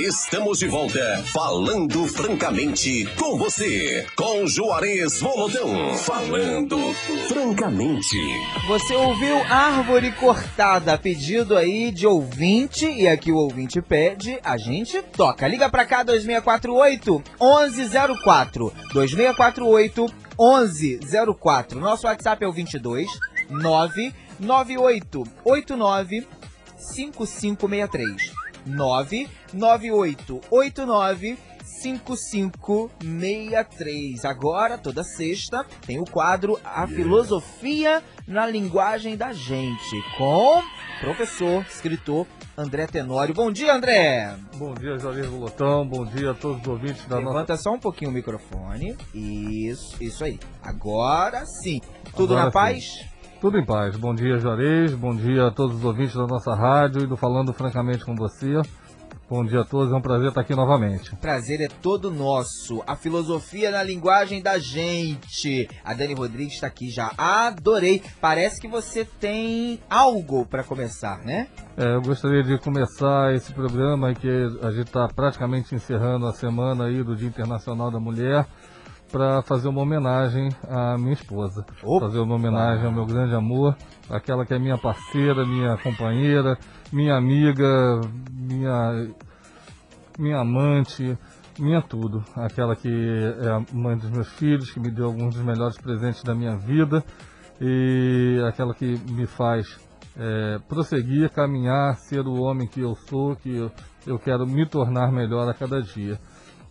Estamos de volta falando francamente com você, com Juarez Volodão. Falando francamente. Você ouviu Árvore Cortada, pedido aí de ouvinte, e aqui o ouvinte pede, a gente toca. Liga pra cá, 2648 1104. 2648 1104. Nosso WhatsApp é o 22 998 89 5563. 99889 5563. Agora, toda sexta, tem o quadro A Filosofia na Linguagem da Gente, com professor, escritor André Tenório. Bom dia, André! Bom dia, Jair Volotão. Bom dia a todos os ouvintes da Levanta nossa... só um pouquinho o microfone. Isso, isso aí. Agora sim. Tudo Agora na sim. Tudo em paz. Bom dia, Juarez. Bom dia a todos os ouvintes da nossa rádio e do Falando Francamente com você. Bom dia a todos. É um prazer estar aqui novamente. Prazer é todo nosso. A filosofia na linguagem da gente. A Dani Rodrigues está aqui já. Adorei. Parece que você tem algo para começar, né? É, eu gostaria de começar esse programa que a gente está praticamente encerrando a semana aí do Dia Internacional da Mulher para fazer uma homenagem à minha esposa. Opa! Fazer uma homenagem ao meu grande amor, aquela que é minha parceira, minha companheira, minha amiga, minha, minha amante, minha tudo. Aquela que é a mãe dos meus filhos, que me deu alguns dos melhores presentes da minha vida e aquela que me faz é, prosseguir, caminhar, ser o homem que eu sou, que eu, eu quero me tornar melhor a cada dia.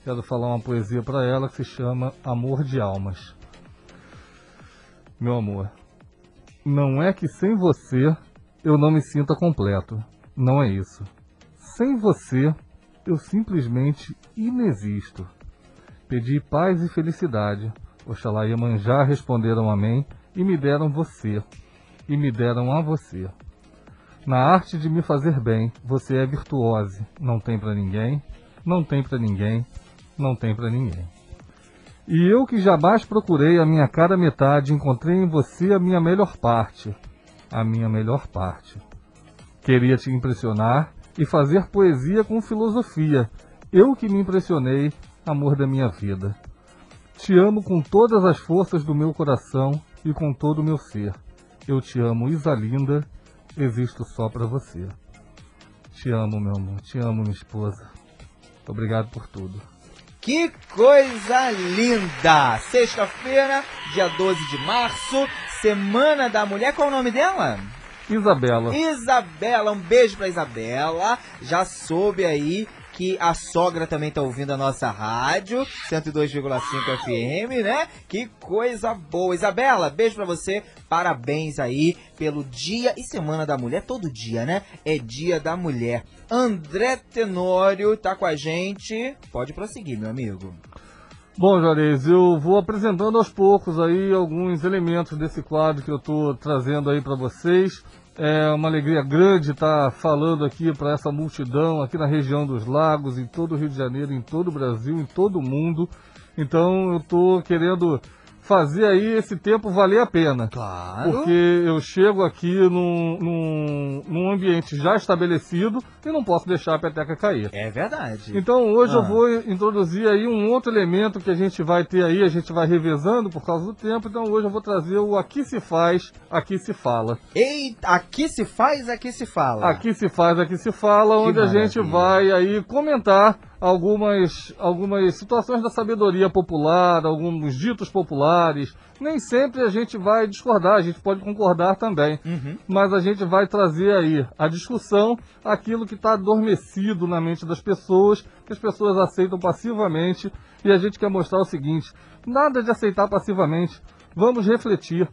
Quero falar uma poesia para ela que se chama Amor de Almas. Meu amor, não é que sem você eu não me sinta completo. Não é isso. Sem você eu simplesmente inexisto. Pedi paz e felicidade. Oxalá Iemanjá responderam amém e me deram você. E me deram a você. Na arte de me fazer bem, você é virtuose. Não tem pra ninguém, não tem pra ninguém, não tem pra ninguém. E eu que jamais procurei a minha cara metade, encontrei em você a minha melhor parte. A minha melhor parte. Queria te impressionar e fazer poesia com filosofia. Eu que me impressionei, amor da minha vida. Te amo com todas as forças do meu coração e com todo o meu ser. Eu te amo, Isa linda, existo só pra você. Te amo, meu amor, te amo, minha esposa. Obrigado por tudo. Que coisa linda! Sexta-feira, dia 12 de março, Semana da Mulher. Qual é o nome dela? Isabela. Isabela, um beijo pra Isabela. Já soube aí que a sogra também tá ouvindo a nossa rádio, 102,5 FM, né? Que coisa boa. Isabela, beijo pra você. Parabéns aí pelo Dia e Semana da Mulher, todo dia, né? É Dia da Mulher. André Tenório tá com a gente. Pode prosseguir, meu amigo. Bom, Juarez, eu vou apresentando aos poucos aí alguns elementos desse quadro que eu estou trazendo aí para vocês. É uma alegria grande estar falando aqui para essa multidão aqui na região dos lagos, em todo o Rio de Janeiro, em todo o Brasil, em todo o mundo. Então eu estou querendo fazer aí esse tempo valer a pena. Claro. Porque eu chego aqui num, num, num ambiente já estabelecido e não posso deixar a peteca cair. É verdade. Então hoje eu Ah. vou introduzir aí um outro elemento que a gente vai ter aí, a gente vai revezando por causa do tempo, então hoje eu vou trazer o aqui se faz, aqui se fala. Eita, aqui se faz, aqui se fala. Aqui se faz, aqui se fala, Que onde a gente maravilha. vai aí comentar algumas, algumas situações da sabedoria popular, alguns ditos populares. Nem sempre a gente vai discordar, a gente pode concordar também. Uhum. Mas a gente vai trazer aí a discussão, aquilo que está adormecido na mente das pessoas, que as pessoas aceitam passivamente. E a gente quer mostrar o seguinte: nada de aceitar passivamente. Vamos refletir.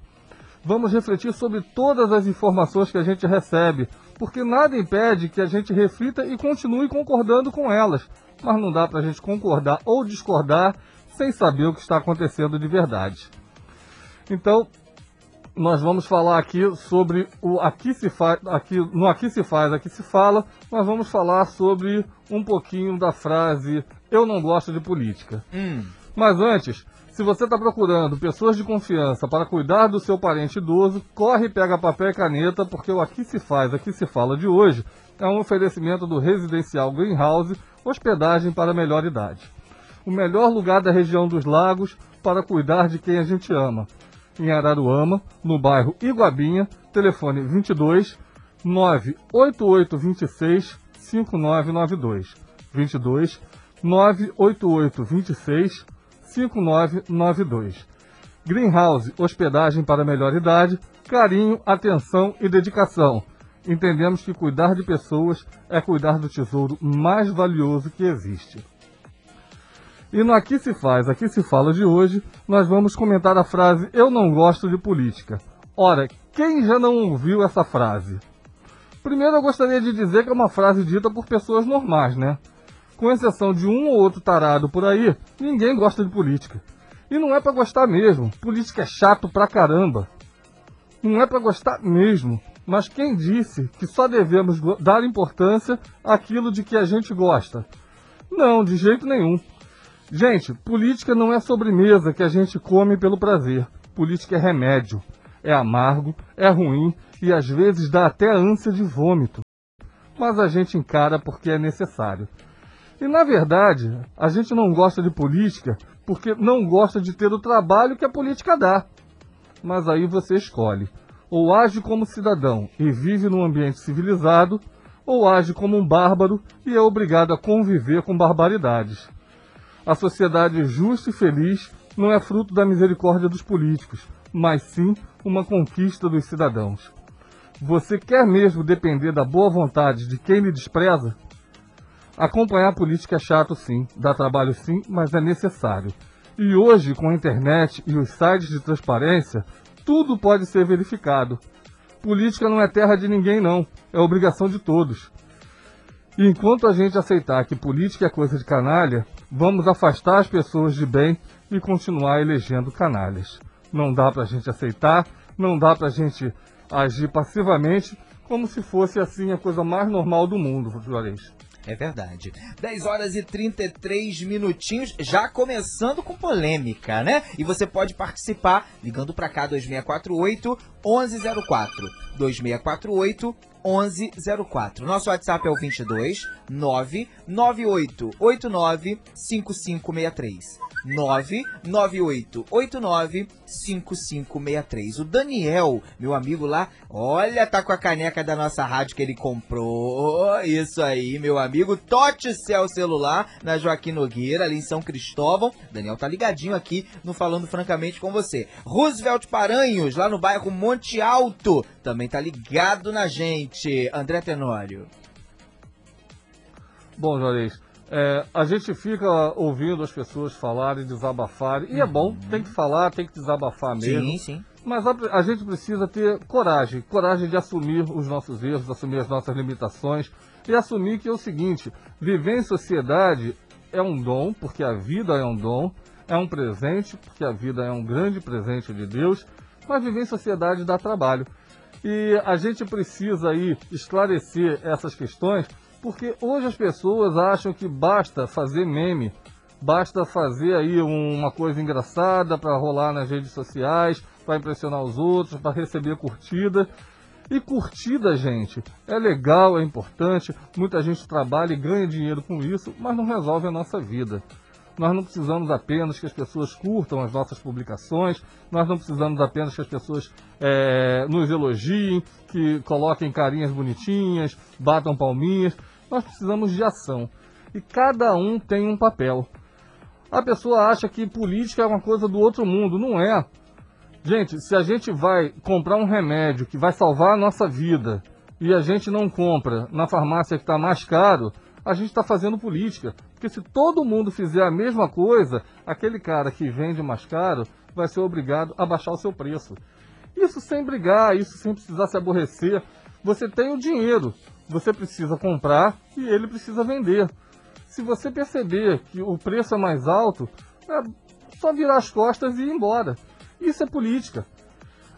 Vamos refletir sobre todas as informações que a gente recebe, porque nada impede que a gente reflita e continue concordando com elas. Mas não dá para a gente concordar ou discordar sem saber o que está acontecendo de verdade. Então, nós vamos falar aqui sobre o aqui se faz, aqui, no aqui se faz, aqui se fala, nós vamos falar sobre um pouquinho da frase eu não gosto de política. Hum. Mas antes, se você está procurando pessoas de confiança para cuidar do seu parente idoso, corre e pega papel e caneta, porque o Aqui Se Faz, Aqui Se Fala de hoje é um oferecimento do residencial Greenhouse, hospedagem para melhor idade. O melhor lugar da região dos lagos para cuidar de quem a gente ama. Em Araruama, no bairro Iguabinha, telefone 22 98826 5992. 22 98826 5992. Greenhouse, hospedagem para melhor idade, carinho, atenção e dedicação. Entendemos que cuidar de pessoas é cuidar do tesouro mais valioso que existe. E no Aqui se faz, aqui se fala de hoje, nós vamos comentar a frase Eu não gosto de política. Ora, quem já não ouviu essa frase? Primeiro eu gostaria de dizer que é uma frase dita por pessoas normais, né? Com exceção de um ou outro tarado por aí, ninguém gosta de política. E não é para gostar mesmo. Política é chato pra caramba. Não é para gostar mesmo. Mas quem disse que só devemos dar importância àquilo de que a gente gosta? Não, de jeito nenhum. Gente, política não é sobremesa que a gente come pelo prazer. Política é remédio. É amargo, é ruim e às vezes dá até ânsia de vômito. Mas a gente encara porque é necessário. E na verdade, a gente não gosta de política porque não gosta de ter o trabalho que a política dá. Mas aí você escolhe. Ou age como cidadão e vive num ambiente civilizado, ou age como um bárbaro e é obrigado a conviver com barbaridades. A sociedade justa e feliz não é fruto da misericórdia dos políticos, mas sim uma conquista dos cidadãos. Você quer mesmo depender da boa vontade de quem lhe despreza? Acompanhar a política é chato sim, dá trabalho sim, mas é necessário. E hoje, com a internet e os sites de transparência, tudo pode ser verificado. Política não é terra de ninguém, não. É obrigação de todos. E enquanto a gente aceitar que política é coisa de canalha, vamos afastar as pessoas de bem e continuar elegendo canalhas. Não dá pra gente aceitar, não dá pra gente agir passivamente como se fosse assim a coisa mais normal do mundo, Juarez. É verdade. 10 horas e 33 minutinhos, já começando com polêmica, né? E você pode participar ligando para cá 2648 1104. 2648 1104. Nosso WhatsApp é o 22 998 89 5563. 998895563. O Daniel, meu amigo lá, olha, tá com a caneca da nossa rádio que ele comprou. Isso aí, meu amigo. Tote Cell Celular, na Joaquim Nogueira, ali em São Cristóvão. Daniel tá ligadinho aqui no Falando Francamente com você. Roosevelt Paranhos, lá no bairro Monte Alto, também tá ligado na gente. André Tenório. Bom, Juarez, é, a gente fica ouvindo as pessoas falarem, desabafarem, e é bom, uhum. tem que falar, tem que desabafar mesmo. Sim, sim. Mas a, a, gente precisa ter coragem, coragem de assumir os nossos erros, assumir as nossas limitações e assumir que é o seguinte: viver em sociedade é um dom, porque a vida é um dom, é um presente, porque a vida é um grande presente de Deus, mas viver em sociedade dá trabalho. E a gente precisa aí esclarecer essas questões porque hoje as pessoas acham que basta fazer meme, basta fazer aí uma coisa engraçada para rolar nas redes sociais, para impressionar os outros, para receber curtida. E curtida, gente, é legal, é importante, muita gente trabalha e ganha dinheiro com isso, mas não resolve a nossa vida. Nós não precisamos apenas que as pessoas curtam as nossas publicações, nós não precisamos apenas que as pessoas é, nos elogiem, que coloquem carinhas bonitinhas, batam palminhas nós precisamos de ação. E cada um tem um papel. A pessoa acha que política é uma coisa do outro mundo. Não é. Gente, se a gente vai comprar um remédio que vai salvar a nossa vida e a gente não compra na farmácia que está mais caro, a gente está fazendo política. Porque se todo mundo fizer a mesma coisa, aquele cara que vende mais caro vai ser obrigado a baixar o seu preço. Isso sem brigar, isso sem precisar se aborrecer. Você tem o dinheiro você precisa comprar e ele precisa vender. Se você perceber que o preço é mais alto, é só virar as costas e ir embora. Isso é política.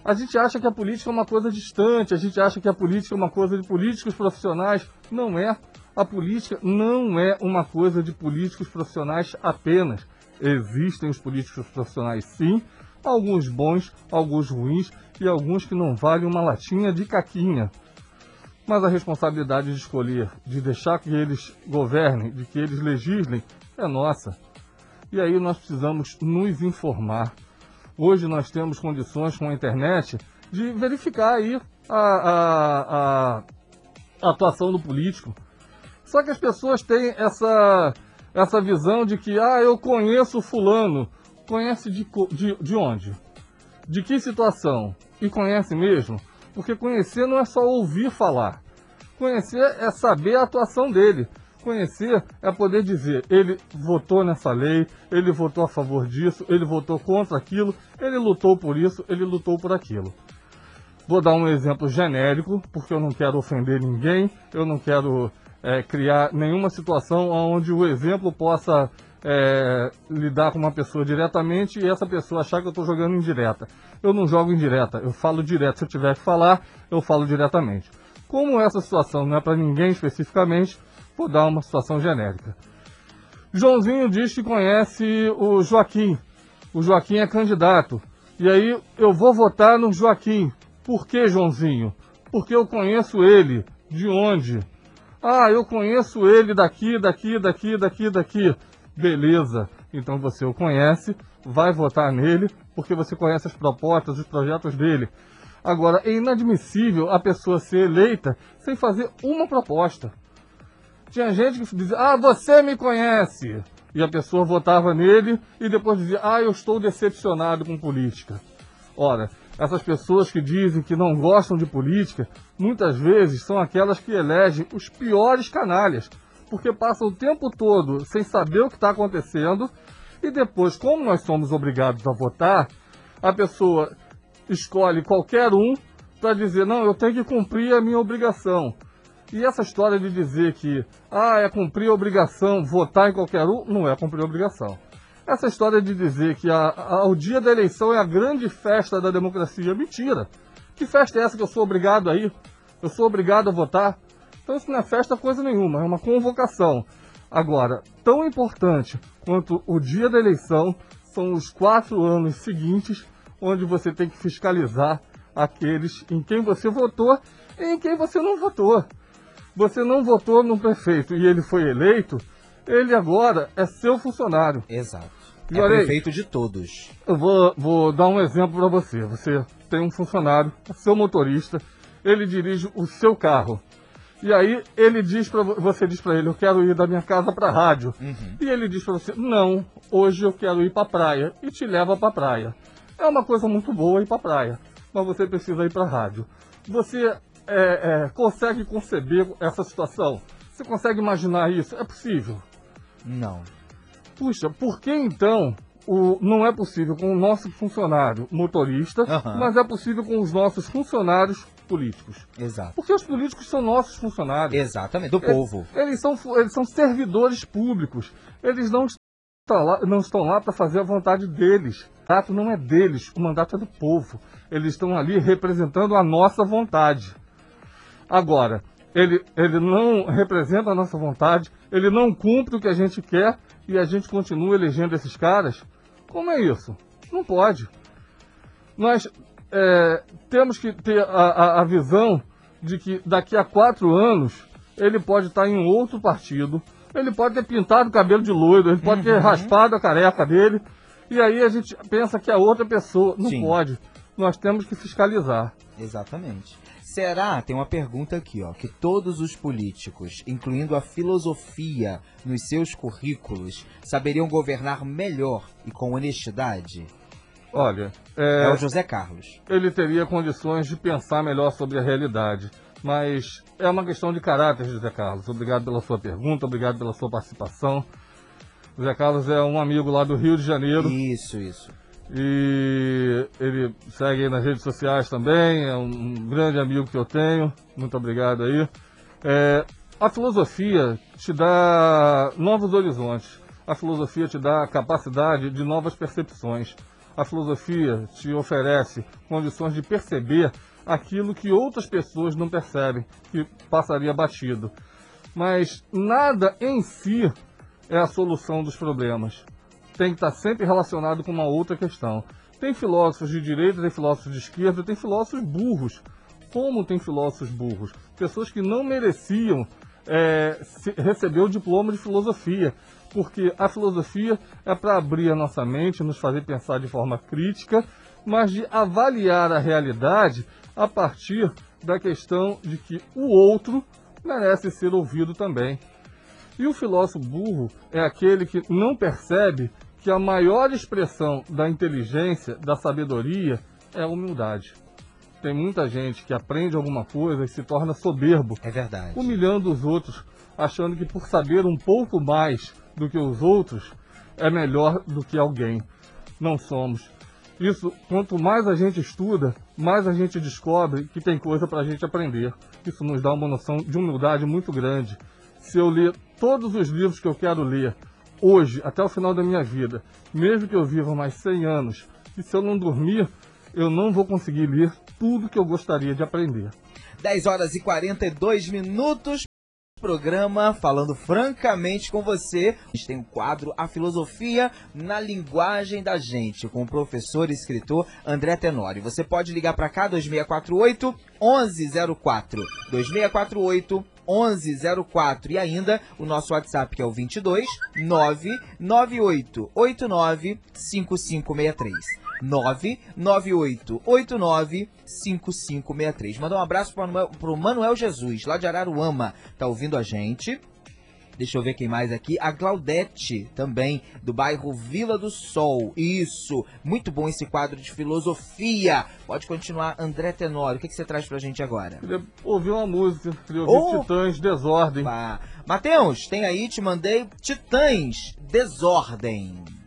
A gente acha que a política é uma coisa distante, a gente acha que a política é uma coisa de políticos profissionais. Não é. A política não é uma coisa de políticos profissionais apenas. Existem os políticos profissionais sim, alguns bons, alguns ruins e alguns que não valem uma latinha de caquinha. Mas a responsabilidade de escolher, de deixar que eles governem, de que eles legislem, é nossa. E aí nós precisamos nos informar. Hoje nós temos condições com a internet de verificar aí a, a, a, atuação do político. Só que as pessoas têm essa, essa visão de que, ah, eu conheço fulano. Conhece de, de, de onde? De que situação? E conhece mesmo? Porque conhecer não é só ouvir falar. Conhecer é saber a atuação dele. Conhecer é poder dizer, ele votou nessa lei, ele votou a favor disso, ele votou contra aquilo, ele lutou por isso, ele lutou por aquilo. Vou dar um exemplo genérico, porque eu não quero ofender ninguém, eu não quero é, criar nenhuma situação onde o exemplo possa é, lidar com uma pessoa diretamente e essa pessoa achar que eu estou jogando indireta. Eu não jogo indireta, eu falo direto. Se eu tiver que falar, eu falo diretamente. Como essa situação não é para ninguém especificamente, vou dar uma situação genérica. Joãozinho diz que conhece o Joaquim. O Joaquim é candidato. E aí eu vou votar no Joaquim. Por que, Joãozinho? Porque eu conheço ele. De onde? Ah, eu conheço ele daqui, daqui, daqui, daqui, daqui. Beleza. Então você o conhece, vai votar nele, porque você conhece as propostas, os projetos dele. Agora, é inadmissível a pessoa ser eleita sem fazer uma proposta. Tinha gente que dizia, ah, você me conhece. E a pessoa votava nele e depois dizia, ah, eu estou decepcionado com política. Ora, essas pessoas que dizem que não gostam de política, muitas vezes são aquelas que elegem os piores canalhas, porque passam o tempo todo sem saber o que está acontecendo e depois, como nós somos obrigados a votar, a pessoa escolhe qualquer um para dizer: não, eu tenho que cumprir a minha obrigação. E essa história de dizer que ah, é cumprir a obrigação, votar em qualquer um, não é cumprir a obrigação. Essa história de dizer que a, a, o dia da eleição é a grande festa da democracia, mentira. Que festa é essa que eu sou obrigado a ir? Eu sou obrigado a votar? Então isso não é festa coisa nenhuma, é uma convocação. Agora, tão importante quanto o dia da eleição são os quatro anos seguintes, onde você tem que fiscalizar aqueles em quem você votou e em quem você não votou. Você não votou no prefeito e ele foi eleito, ele agora é seu funcionário. Exato. E é olha prefeito de todos. Eu vou, vou dar um exemplo para você. Você tem um funcionário, seu motorista, ele dirige o seu carro. E aí ele diz para você diz para ele, eu quero ir da minha casa para a rádio. Uhum. E ele diz para você, não, hoje eu quero ir para a praia e te leva para a praia. É uma coisa muito boa ir para a praia, mas você precisa ir para a rádio. Você é, é, consegue conceber essa situação? Você consegue imaginar isso? É possível? Não. Puxa, por que então o, não é possível com o nosso funcionário motorista, uhum. mas é possível com os nossos funcionários políticos. Exato. Porque os políticos são nossos funcionários. Exatamente, do povo. Eles são, eles são servidores públicos. Eles não estão lá, não estão lá para fazer a vontade deles. O mandato não é deles, o mandato é do povo. Eles estão ali representando a nossa vontade. Agora, ele, ele não representa a nossa vontade, ele não cumpre o que a gente quer e a gente continua elegendo esses caras. Como é isso? Não pode. Nós é, temos que ter a, a, a, visão de que daqui a quatro anos ele pode estar em outro partido, ele pode ter pintado o cabelo de loiro, ele pode uhum. ter raspado a careca dele, e aí a gente pensa que é outra pessoa. Não Sim. pode. Nós temos que fiscalizar. Exatamente. Será, tem uma pergunta aqui, ó, que todos os políticos, incluindo a filosofia nos seus currículos, saberiam governar melhor e com honestidade? Olha, é, é o José Carlos. Ele teria condições de pensar melhor sobre a realidade. Mas é uma questão de caráter, José Carlos. Obrigado pela sua pergunta, obrigado pela sua participação. José Carlos é um amigo lá do Rio de Janeiro. Isso, isso. E ele segue nas redes sociais também, é um grande amigo que eu tenho. Muito obrigado aí. É, a filosofia te dá novos horizontes. A filosofia te dá a capacidade de novas percepções. A filosofia te oferece condições de perceber aquilo que outras pessoas não percebem, que passaria batido. Mas nada em si é a solução dos problemas. Tem que estar sempre relacionado com uma outra questão. Tem filósofos de direita, tem filósofos de esquerda, tem filósofos burros. como tem filósofos burros, pessoas que não mereciam é, receber o diploma de filosofia, porque a filosofia é para abrir a nossa mente, nos fazer pensar de forma crítica, mas de avaliar a realidade a partir da questão de que o outro merece ser ouvido também. E o filósofo burro é aquele que não percebe que a maior expressão da inteligência, da sabedoria, é a humildade. Tem muita gente que aprende alguma coisa e se torna soberbo. É verdade. Humilhando os outros, achando que por saber um pouco mais do que os outros é melhor do que alguém. Não somos. Isso, quanto mais a gente estuda, mais a gente descobre que tem coisa para a gente aprender. Isso nos dá uma noção de humildade muito grande. Se eu ler todos os livros que eu quero ler hoje, até o final da minha vida, mesmo que eu viva mais 100 anos, e se eu não dormir, eu não vou conseguir ler tudo que eu gostaria de aprender. 10 horas e 42 minutos. Programa falando francamente com você. A gente tem um quadro A Filosofia na Linguagem da Gente, com o professor e escritor André Tenório. Você pode ligar para cá, 2648 1104. 2648 1104 e ainda o nosso WhatsApp que é o 22 998 89 5563. 998895563. Manda um abraço para o Manuel Jesus, lá de Araruama. Tá ouvindo a gente? Deixa eu ver quem mais aqui. A Claudete, também, do bairro Vila do Sol. Isso. Muito bom esse quadro de filosofia. Pode continuar, André Tenório. O que, que você traz pra gente agora? Queria ouvir uma música. Queria ouvir oh! Titãs Desordem. Matheus, tem aí, te mandei Titãs Desordem.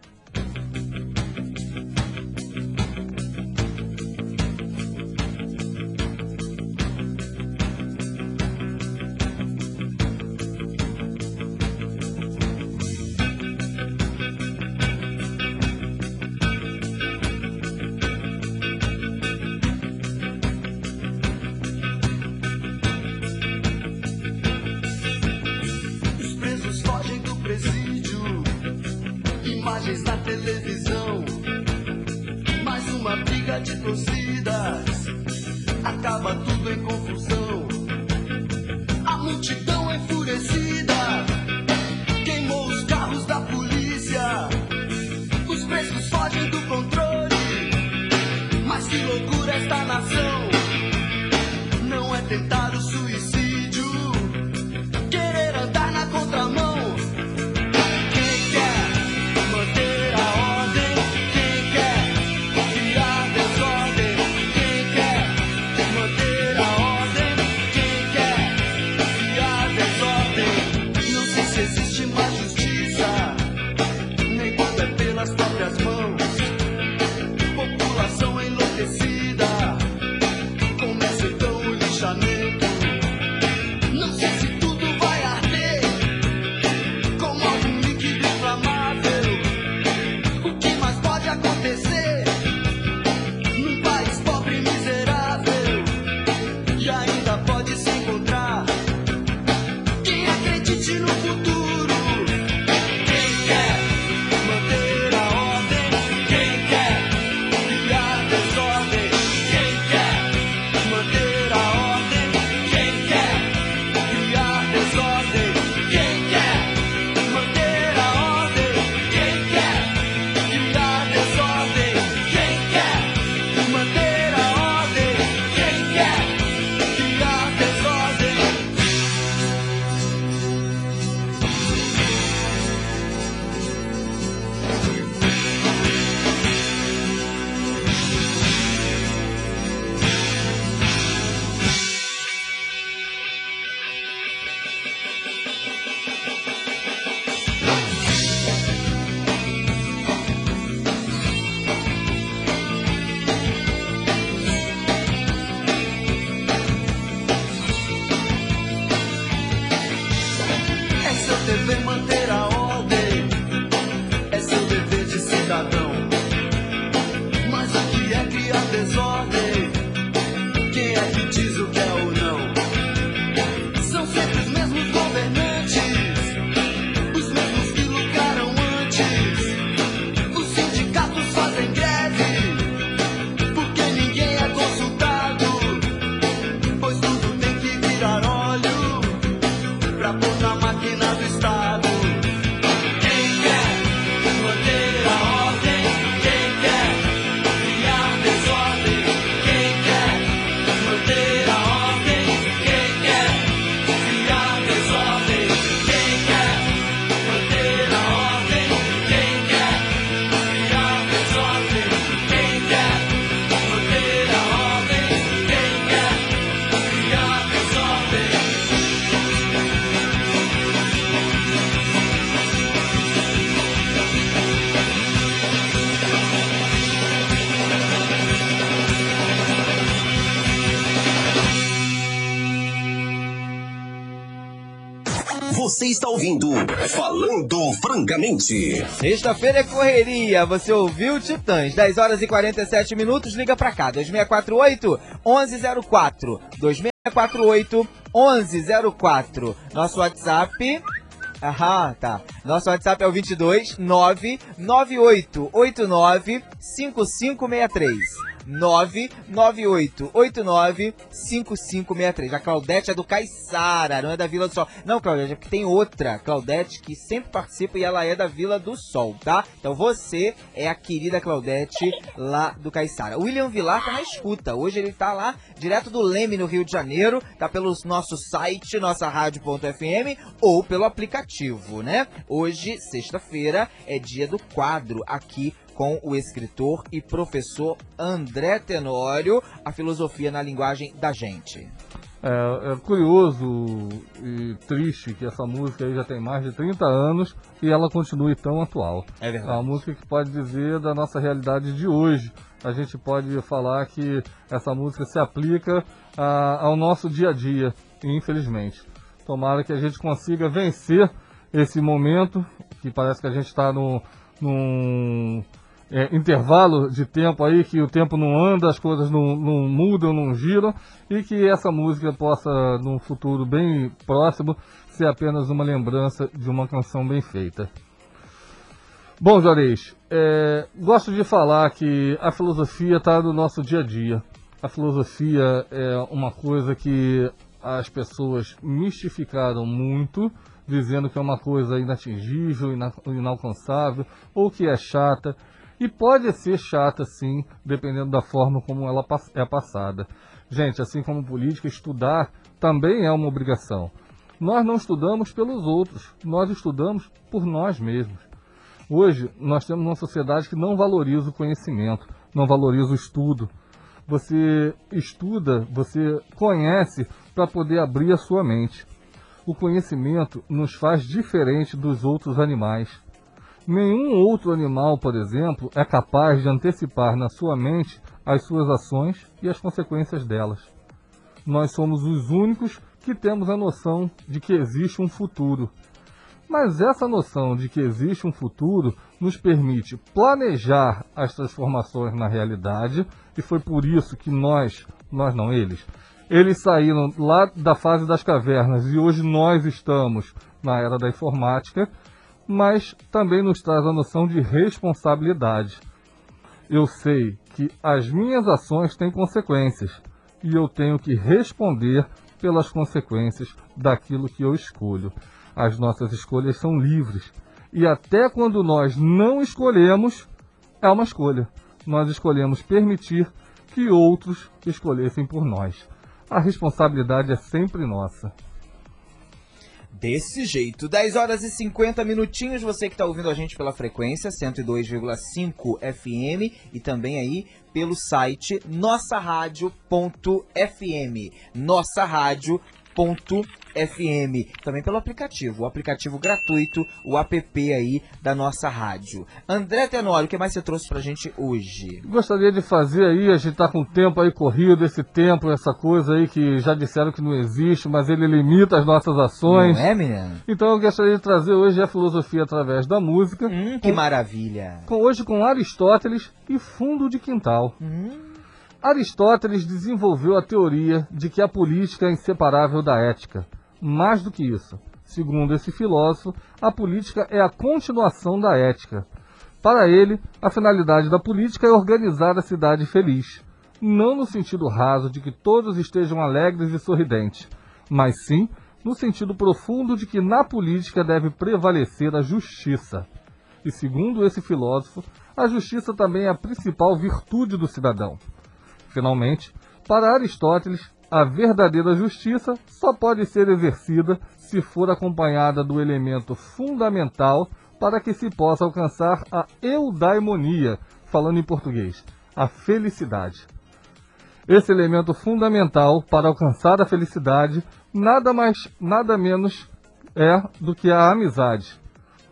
so ouvindo Falando Francamente. Sexta-feira é correria. Você ouviu Titãs? 10 horas e 47 minutos. Liga pra cá. 2648 1104. 2648 1104. Nosso WhatsApp. Aham, tá. Nosso WhatsApp é o 22 99889 5563. 998895563. A Claudete é do Caiçara, não é da Vila do Sol. Não, Claudete, é porque tem outra Claudete que sempre participa e ela é da Vila do Sol, tá? Então você é a querida Claudete lá do Caiçara. William Vilar tá na escuta. Hoje ele tá lá direto do Leme, no Rio de Janeiro. Tá pelo nosso site, nossa rádio.fm ou pelo aplicativo, né? Hoje, sexta-feira, é dia do quadro aqui com o escritor e professor André Tenório, a filosofia na linguagem da gente. É, é curioso e triste que essa música aí já tem mais de 30 anos e ela continue tão atual. É É uma música que pode dizer da nossa realidade de hoje. A gente pode falar que essa música se aplica a- ao nosso dia a dia, infelizmente. Tomara que a gente consiga vencer esse momento, que parece que a gente está num, num é, intervalo de tempo aí, que o tempo não anda, as coisas não, não mudam, não giram, e que essa música possa, num futuro bem próximo, ser apenas uma lembrança de uma canção bem feita. Bom, Juarez, é, gosto de falar que a filosofia está no nosso dia a dia. A filosofia é uma coisa que as pessoas mistificaram muito, dizendo que é uma coisa inatingível, ina- inalcançável, ou que é chata. E pode ser chata, sim, dependendo da forma como ela é passada. Gente, assim como política, estudar também é uma obrigação. Nós não estudamos pelos outros, nós estudamos por nós mesmos. Hoje, nós temos uma sociedade que não valoriza o conhecimento, não valoriza o estudo. Você estuda, você conhece para poder abrir a sua mente. O conhecimento nos faz diferente dos outros animais. Nenhum outro animal, por exemplo, é capaz de antecipar na sua mente as suas ações e as consequências delas. Nós somos os únicos que temos a noção de que existe um futuro. Mas essa noção de que existe um futuro nos permite planejar as transformações na realidade, e foi por isso que nós, nós não eles, eles saíram lá da fase das cavernas e hoje nós estamos na era da informática, mas também nos traz a noção de responsabilidade. Eu sei que as minhas ações têm consequências e eu tenho que responder pelas consequências daquilo que eu escolho. As nossas escolhas são livres e até quando nós não escolhemos, é uma escolha. Nós escolhemos permitir que outros escolhessem por nós. A responsabilidade é sempre nossa. Desse jeito, 10 horas e 50 minutinhos, você que está ouvindo a gente pela frequência 102,5 FM e também aí pelo site nossaradio.fm. Nossa Rádio.fm. Também pelo aplicativo, o aplicativo gratuito, o app aí da nossa rádio. André Tenório, o que mais você trouxe pra gente hoje? Gostaria de fazer aí, a gente está com o tempo aí corrido, esse tempo, essa coisa aí que já disseram que não existe, mas ele limita as nossas ações. Não é, menina? Então eu gostaria de trazer hoje a filosofia através da música, Hum, que maravilha. com, hoje com Aristóteles e fundo de quintal. Hum, Aristóteles desenvolveu a teoria de que a política é inseparável da ética. Mais do que isso, segundo esse filósofo, a política é a continuação da ética. Para ele, a finalidade da política é organizar a cidade feliz, não no sentido raso de que todos estejam alegres e sorridentes, mas sim no sentido profundo de que na política deve prevalecer a justiça. E segundo esse filósofo, a justiça também é a principal virtude do cidadão. Finalmente, para Aristóteles, a verdadeira justiça só pode ser exercida se for acompanhada do elemento fundamental para que se possa alcançar a eudaimonia, falando em português, a felicidade. Esse elemento fundamental para alcançar a felicidade nada mais, nada menos é do que a amizade.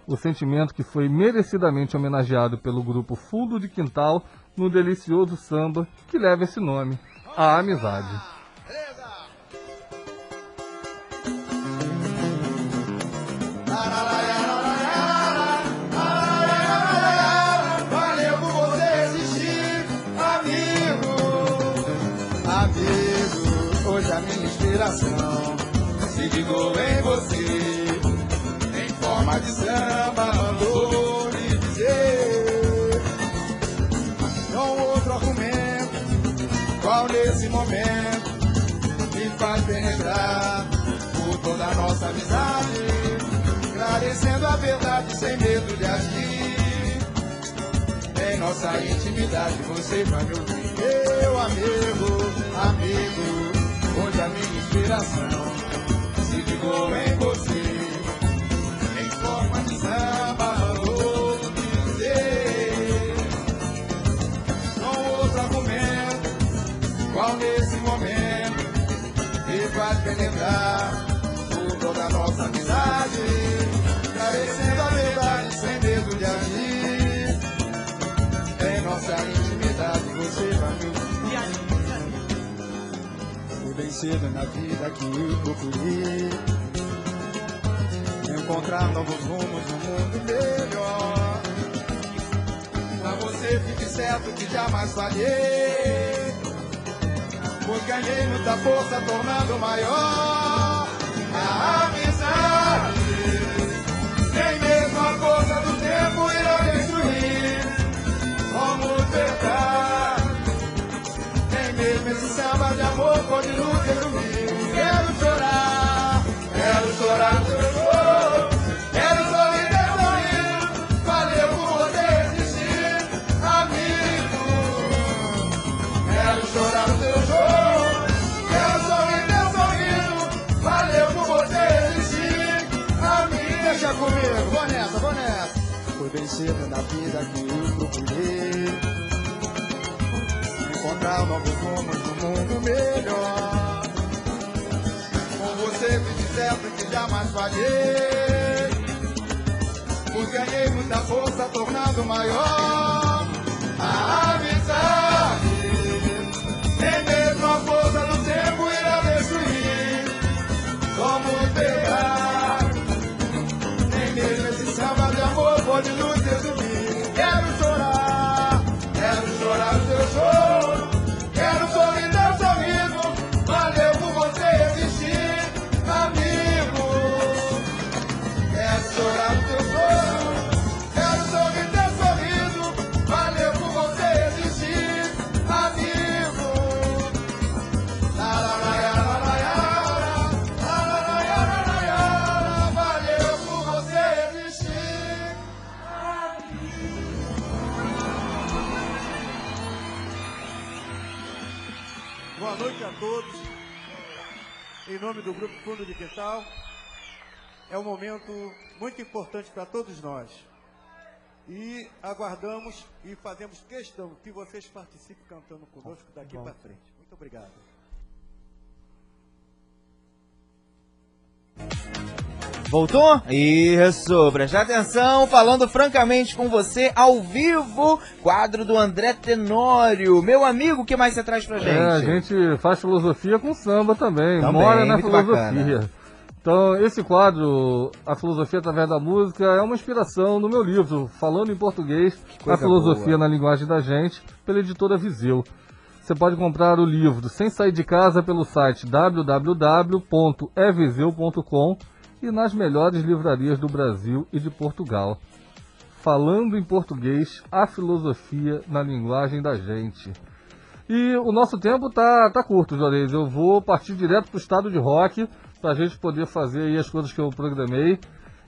O sentimento que foi merecidamente homenageado pelo grupo Fundo de Quintal no delicioso samba que leva esse nome, a amizade. Valeu por você existir, amigo. Amigo, hoje a minha inspiração se ligou em você. Em forma de samba, amizade. Esclarecendo a verdade sem medo de agir. Em nossa intimidade você vai me ouvir. Meu amigo, amigo, hoje a minha inspiração se ligou em você. Cedo na vida que eu procurei Encontrar novos rumos no mundo melhor. Pra você fique certo que jamais falhei Pois ganhei muita força tornando maior A amizade amor muita força tornando maior a amizade. Noite a todos. Em nome do Grupo Fundo de Quintal, é um momento muito importante para todos nós. E aguardamos e fazemos questão que vocês participem cantando conosco daqui para frente. Muito obrigado. Voltou? Isso, preste atenção, falando francamente com você, ao vivo, quadro do André Tenório. Meu amigo, o que mais você traz pra gente? É, a gente faz filosofia com samba também, Também, mora na filosofia. bacana. Então, esse quadro, A Filosofia através da Música, é uma inspiração no meu livro, Falando em Português, A Filosofia boa. na Linguagem da Gente, pela editora Viseu. Você pode comprar o livro sem sair de casa pelo site www.eviseu.com e nas melhores livrarias do Brasil e de Portugal. Falando em português, a filosofia na linguagem da gente. E o nosso tempo tá, tá curto, Juarez. Eu vou partir direto pro estado de rock para a gente poder fazer aí as coisas que eu programei.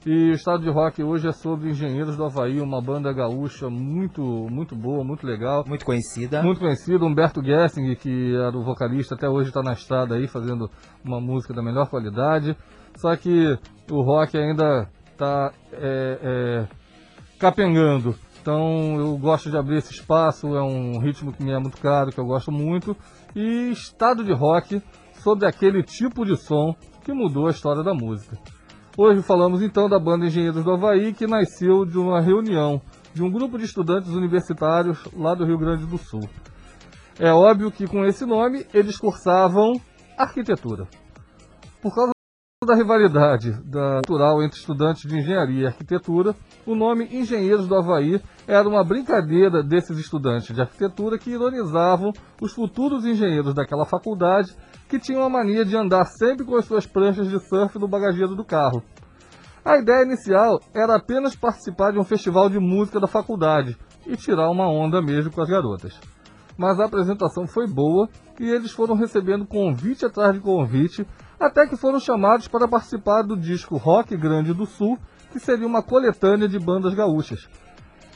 E o estado de rock hoje é sobre Engenheiros do Havaí, uma banda gaúcha muito, muito boa, muito legal. Muito conhecida. Muito conhecido, Humberto Gessing, que era o vocalista, até hoje está na estrada aí fazendo uma música da melhor qualidade. Só que o rock ainda está é, é, capengando. Então eu gosto de abrir esse espaço, é um ritmo que me é muito caro, que eu gosto muito. E estado de rock sobre aquele tipo de som que mudou a história da música. Hoje falamos então da banda Engenheiros do Havaí, que nasceu de uma reunião de um grupo de estudantes universitários lá do Rio Grande do Sul. É óbvio que com esse nome eles cursavam arquitetura. Por causa da rivalidade da entre estudantes de engenharia e arquitetura, o nome Engenheiros do Havaí era uma brincadeira desses estudantes de arquitetura que ironizavam os futuros engenheiros daquela faculdade que tinham a mania de andar sempre com as suas pranchas de surf no bagageiro do carro. A ideia inicial era apenas participar de um festival de música da faculdade e tirar uma onda mesmo com as garotas. Mas a apresentação foi boa e eles foram recebendo convite atrás de convite, até que foram chamados para participar do disco Rock Grande do Sul, que seria uma coletânea de bandas gaúchas.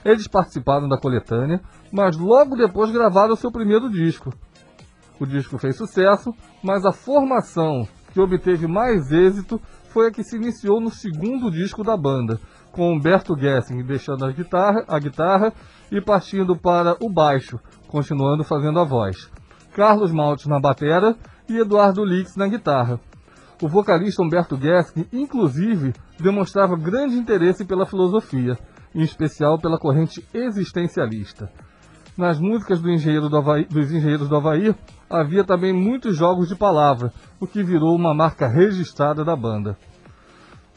Eles participaram da coletânea, mas logo depois gravaram seu primeiro disco. O disco fez sucesso, mas a formação que obteve mais êxito foi a que se iniciou no segundo disco da banda, com Humberto Gessing deixando a guitarra, a guitarra e partindo para o baixo, continuando fazendo a voz. Carlos Maltes na batera e Eduardo Lix na guitarra. O vocalista Humberto Gessing, inclusive, demonstrava grande interesse pela filosofia, em especial pela corrente existencialista. Nas músicas do Engenheiro do Havaí- dos Engenheiros do Havaí havia também muitos jogos de palavra, o que virou uma marca registrada da banda.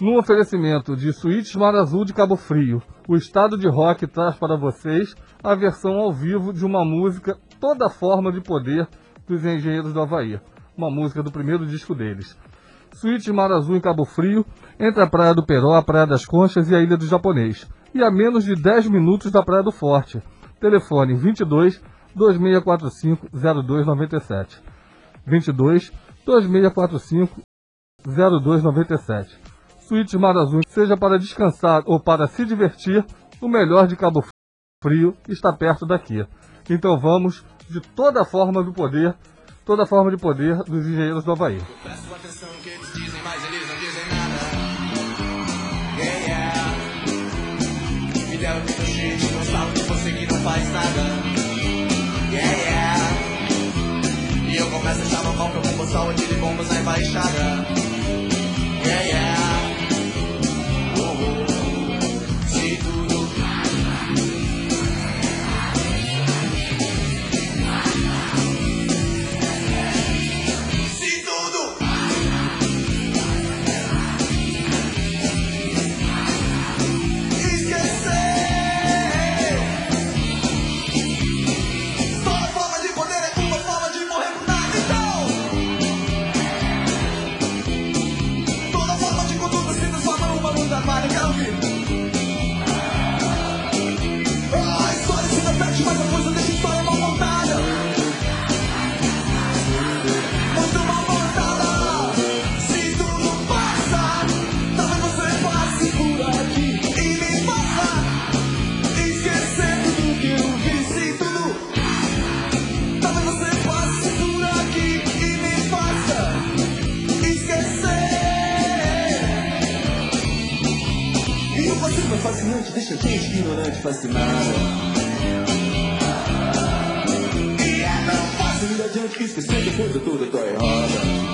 No oferecimento de Suítes Mar Azul de Cabo Frio, o estado de rock traz para vocês a versão ao vivo de uma música Toda Forma de Poder dos Engenheiros do Havaí, uma música do primeiro disco deles. Suítes Mar Azul em Cabo Frio, entre a Praia do Peró, a Praia das Conchas e a Ilha do Japonês, e a menos de 10 minutos da Praia do Forte. Telefone 22 2645 0297. 22 2645 0297. Suítes Mar Azul, seja para descansar ou para se divertir, o melhor de Cabo Frio está perto daqui. Então vamos de toda forma do poder, toda forma de poder dos engenheiros do Havaí. E eu começo a achar normal que eu vou postar o de bombas na embaixada. Gente ignorante fascinada. E é tão fácil ir adiante que esquecer depois de tudo tá errada.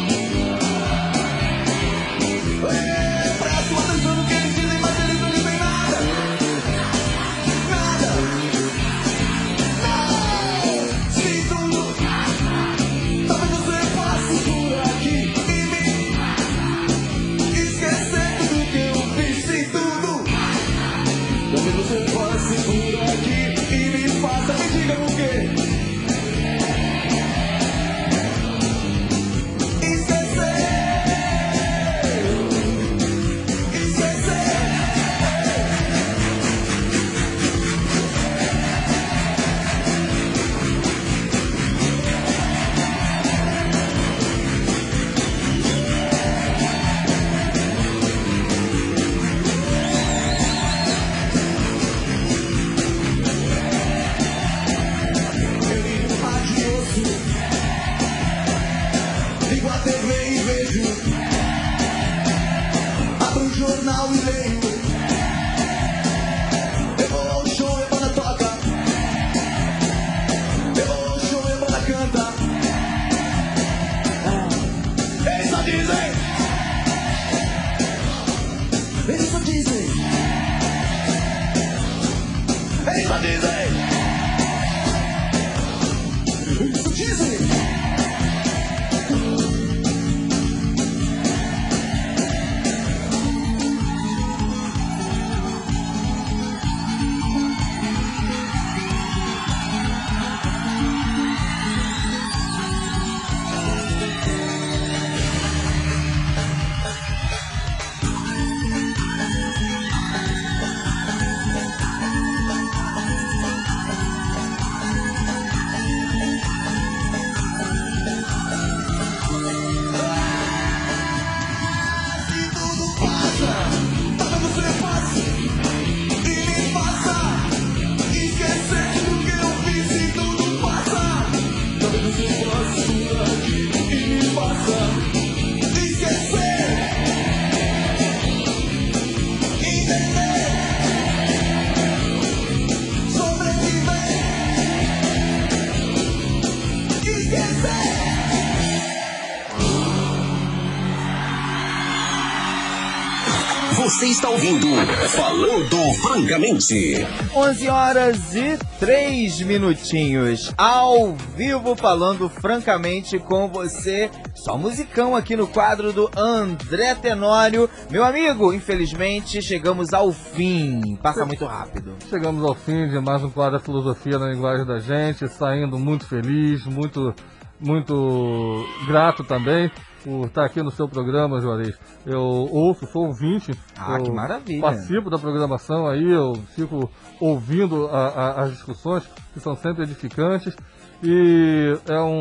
Falando Francamente. 11 horas e 3 minutinhos. Ao vivo, falando francamente com você. Só musicão aqui no quadro do André Tenório. Meu amigo, infelizmente chegamos ao fim. Passa muito rápido. Chegamos ao fim de mais um quadro da filosofia na linguagem da gente, saindo muito feliz, muito, muito grato também por estar aqui no seu programa, Juarez. Eu ouço, sou ouvinte. Ah, que maravilha. Participo da programação aí, eu fico ouvindo a- a- as discussões que são sempre edificantes e é um,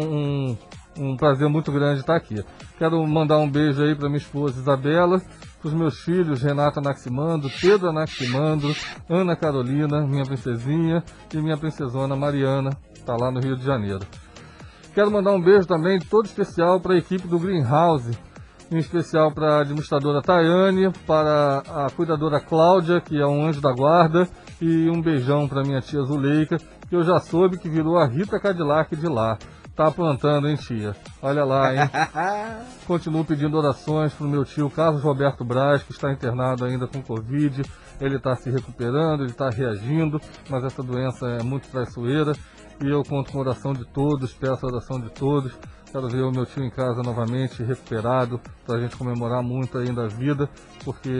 um, um prazer muito grande estar aqui. Quero mandar um beijo aí para minha esposa Isabela, para os meus filhos Renata Anaximandro, Pedro Anaximandro, Ana Carolina, minha princesinha, e minha princesona Mariana, está lá no Rio de Janeiro. Quero mandar um beijo também todo especial para a equipe do Greenhouse, em especial para a administradora Tayane, para a cuidadora Cláudia, que é um anjo da guarda, e um beijão para minha tia Zuleika, que eu já soube que virou a Rita Cadillac de lá. Tá aprontando, hein, tia? Olha lá, hein? Continuo pedindo orações pro meu tio Carlos Roberto Braz, que está internado ainda com Covid. Ele está se recuperando, ele está reagindo, mas essa doença é muito traiçoeira. E eu conto com a oração de todos, peço a oração de todos. Quero ver o meu tio em casa novamente, recuperado, para a gente comemorar muito ainda a vida, porque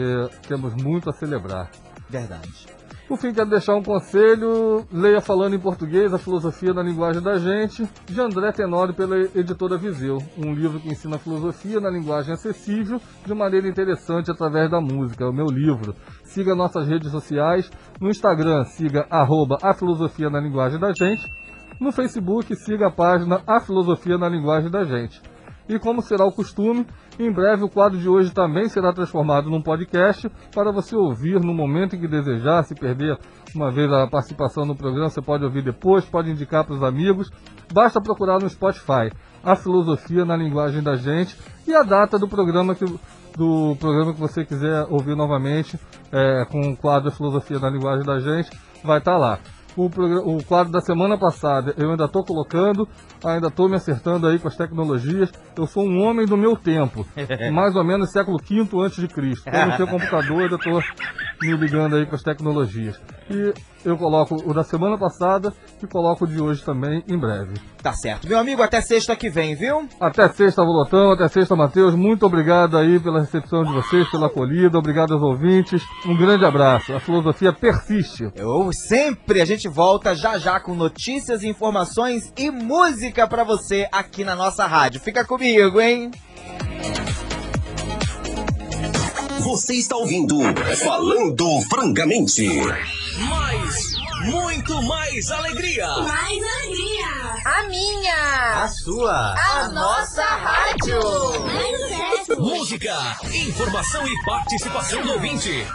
temos muito a celebrar. Verdade. Por fim, quero deixar um conselho. Leia Falando em Português, a filosofia na linguagem da gente, de André Tenório, pela editora Viseu. Um livro que ensina filosofia na linguagem acessível, de maneira interessante, através da música. É o meu livro. Siga nossas redes sociais. No Instagram, siga arroba a filosofia na linguagem da gente. No Facebook, siga a página A Filosofia na Linguagem da Gente. E como será o costume, em breve o quadro de hoje também será transformado num podcast para você ouvir no momento em que desejar. Se perder uma vez a participação no programa, você pode ouvir depois, pode indicar para os amigos. Basta procurar no Spotify a filosofia na linguagem da gente e a data do programa que, do programa que você quiser ouvir novamente é, com o quadro Filosofia na linguagem da gente, vai estar lá. O, o quadro da semana passada eu ainda estou colocando, ainda estou me acertando aí com as tecnologias. Eu sou um homem do meu tempo, mais ou menos século V antes de Cristo. Estou no seu computador, ainda estou me ligando aí com as tecnologias. E eu coloco o da semana passada e coloco o de hoje também em breve. Tá certo. Meu amigo, até sexta que vem, viu? Até sexta, Volotão. Até sexta, Matheus. Muito obrigado aí pela recepção de vocês, pela acolhida. Obrigado aos ouvintes. Um grande abraço. A filosofia persiste. Eu sempre, a gente volta já já com notícias, informações e música pra você aqui na nossa rádio. Fica comigo, hein? Você está ouvindo Falando Francamente. Mais, muito mais alegria. Mais alegria! A minha! sua. A nossa rádio! Mais sucesso! Música, informação e participação do ouvinte.